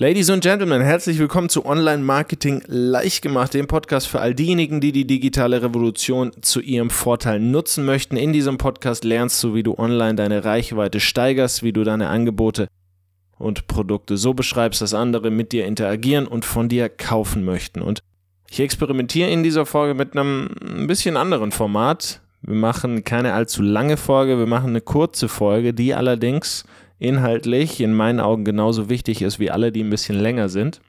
Ladies und Gentlemen, herzlich willkommen zu Online Marketing leicht gemacht, dem Podcast für all diejenigen, die die digitale Revolution zu ihrem Vorteil nutzen möchten. In diesem Podcast lernst du, wie du online deine Reichweite steigerst, wie du deine Angebote und Produkte so beschreibst, dass andere mit dir interagieren und von dir kaufen möchten. Und ich experimentiere in dieser Folge mit einem ein bisschen anderen Format. Wir machen keine allzu lange Folge, wir machen eine kurze Folge, die allerdings inhaltlich in meinen Augen genauso wichtig ist wie alle, die ein bisschen länger sind.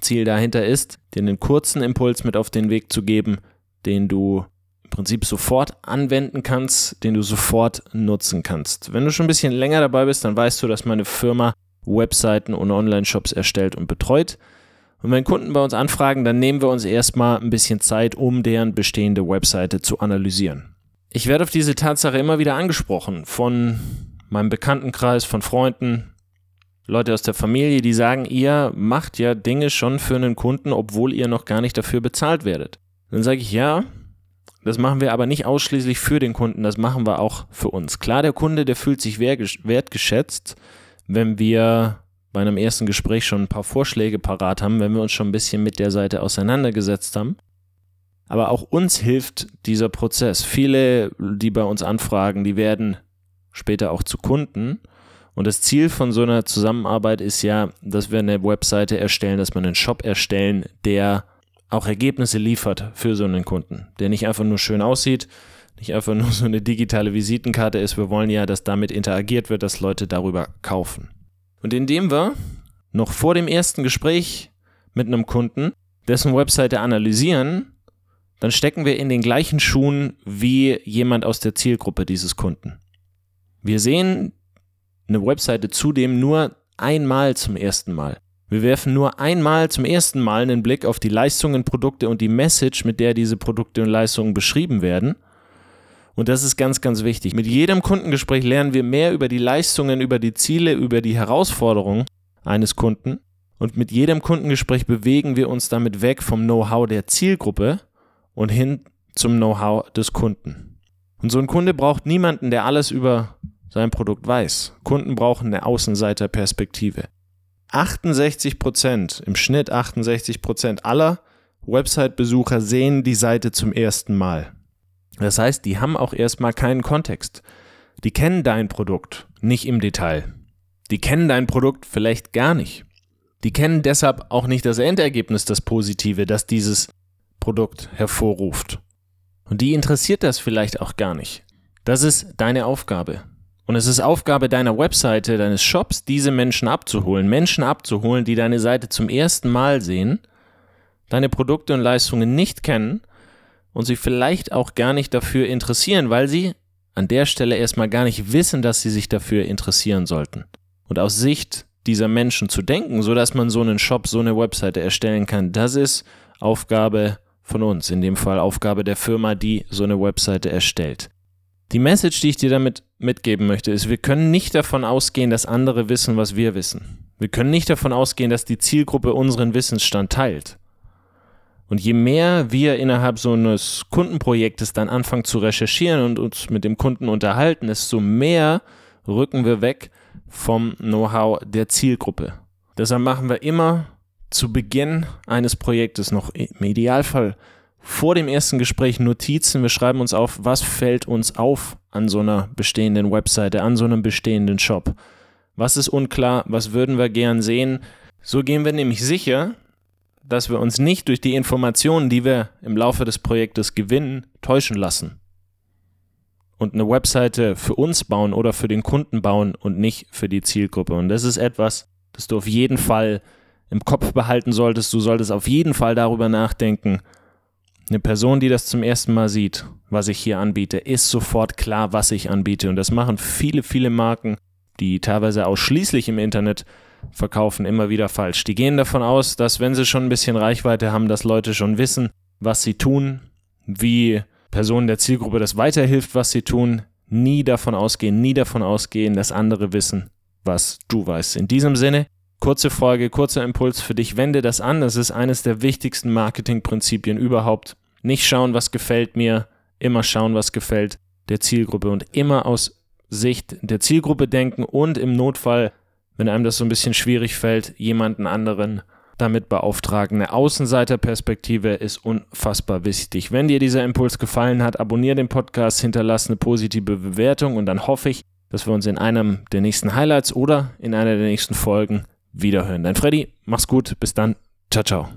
Ziel dahinter ist, dir einen kurzen Impuls mit auf den Weg zu geben, den du im Prinzip sofort anwenden kannst, den du sofort nutzen kannst. Wenn du schon ein bisschen länger dabei bist, dann weißt du, dass meine Firma Webseiten und Online-Shops erstellt und betreut. Und wenn Kunden bei uns anfragen, dann nehmen wir uns erstmal ein bisschen Zeit, um deren bestehende Webseite zu analysieren. Ich werde auf diese Tatsache immer wieder angesprochen von meinem Bekanntenkreis, von Freunden, Leute aus der Familie, die sagen, ihr macht ja Dinge schon für einen Kunden, obwohl ihr noch gar nicht dafür bezahlt werdet. Dann sage ich, ja, das machen wir aber nicht ausschließlich für den Kunden, das machen wir auch für uns. Klar, der Kunde, der fühlt sich wertgeschätzt, wenn wir bei einem ersten Gespräch schon ein paar Vorschläge parat haben, wenn wir uns schon ein bisschen mit der Seite auseinandergesetzt haben. Aber auch uns hilft dieser Prozess. Viele, die bei uns anfragen, die werden später auch zu Kunden. Und das Ziel von so einer Zusammenarbeit ist ja, dass wir eine Webseite erstellen, dass wir einen Shop erstellen, der auch Ergebnisse liefert für so einen Kunden, der nicht einfach nur schön aussieht, nicht einfach nur so eine digitale Visitenkarte ist. Wir wollen ja, dass damit interagiert wird, dass Leute darüber kaufen. Und indem wir noch vor dem ersten Gespräch mit einem Kunden dessen Webseite analysieren, dann stecken wir in den gleichen Schuhen wie jemand aus der Zielgruppe dieses Kunden. Wir sehen eine Webseite zudem nur einmal zum ersten Mal. Wir werfen nur einmal zum ersten Mal einen Blick auf die Leistungen, Produkte und die Message, mit der diese Produkte und Leistungen beschrieben werden. Und das ist ganz, ganz wichtig. Mit jedem Kundengespräch lernen wir mehr über die Leistungen, über die Ziele, über die Herausforderungen eines Kunden. Und mit jedem Kundengespräch bewegen wir uns damit weg vom Know-how der Zielgruppe und hin zum Know-how des Kunden. Und so ein Kunde braucht niemanden, der alles über sein Produkt weiß. Kunden brauchen eine Außenseiterperspektive. 68 Prozent, im Schnitt 68 Prozent aller Website-Besucher sehen die Seite zum ersten Mal. Das heißt, die haben auch erstmal keinen Kontext. Die kennen dein Produkt nicht im Detail. Die kennen dein Produkt vielleicht gar nicht. Die kennen deshalb auch nicht das Endergebnis, das Positive, das dieses Produkt hervorruft. Und die interessiert das vielleicht auch gar nicht. Das ist deine Aufgabe. Und es ist Aufgabe deiner Webseite, deines Shops, diese Menschen abzuholen. Menschen abzuholen, die deine Seite zum ersten Mal sehen, deine Produkte und Leistungen nicht kennen und sich vielleicht auch gar nicht dafür interessieren, weil sie an der Stelle erstmal gar nicht wissen, dass sie sich dafür interessieren sollten. Und aus Sicht dieser Menschen zu denken, sodass man so einen Shop, so eine Webseite erstellen kann, das ist Aufgabe von uns, in dem Fall Aufgabe der Firma, die so eine Webseite erstellt. Die Message, die ich dir damit mitgeben möchte, ist, wir können nicht davon ausgehen, dass andere wissen, was wir wissen. Wir können nicht davon ausgehen, dass die Zielgruppe unseren Wissensstand teilt. Und je mehr wir innerhalb so eines Kundenprojektes dann anfangen zu recherchieren und uns mit dem Kunden unterhalten, desto mehr rücken wir weg vom Know-how der Zielgruppe. Deshalb machen wir immer zu Beginn eines Projektes noch im Idealfall vor dem ersten Gespräch Notizen. Wir schreiben uns auf, was fällt uns auf an so einer bestehenden Webseite, an so einem bestehenden Shop. Was ist unklar? Was würden wir gern sehen? So gehen wir nämlich sicher, dass wir uns nicht durch die Informationen, die wir im Laufe des Projektes gewinnen, täuschen lassen. Und eine Webseite für uns bauen oder für den Kunden bauen und nicht für die Zielgruppe. Und das ist etwas, das du auf jeden Fall im Kopf behalten solltest. Du solltest auf jeden Fall darüber nachdenken, eine Person, die das zum ersten Mal sieht, was ich hier anbiete, ist sofort klar, was ich anbiete. Und das machen viele, viele Marken, die teilweise ausschließlich im Internet verkaufen, immer wieder falsch. Die gehen davon aus, dass wenn sie schon ein bisschen Reichweite haben, dass Leute schon wissen, was sie tun, wie Personen der Zielgruppe das weiterhilft, was sie tun. Nie davon ausgehen, nie davon ausgehen, dass andere wissen, was du weißt. In diesem Sinne, Kurze Folge, kurzer Impuls für dich. Wende das an. Das ist eines der wichtigsten Marketingprinzipien überhaupt. Nicht schauen, was gefällt mir, immer schauen, was gefällt der Zielgruppe und immer aus Sicht der Zielgruppe denken und im Notfall, wenn einem das so ein bisschen schwierig fällt, jemanden anderen damit beauftragen. Eine Außenseiterperspektive ist unfassbar wichtig. Wenn dir dieser Impuls gefallen hat, abonniere den Podcast, hinterlasse eine positive Bewertung und dann hoffe ich, dass wir uns in einem der nächsten Highlights oder in einer der nächsten Folgen wiederhören. Dein Freddy, mach's gut, bis dann, ciao, ciao.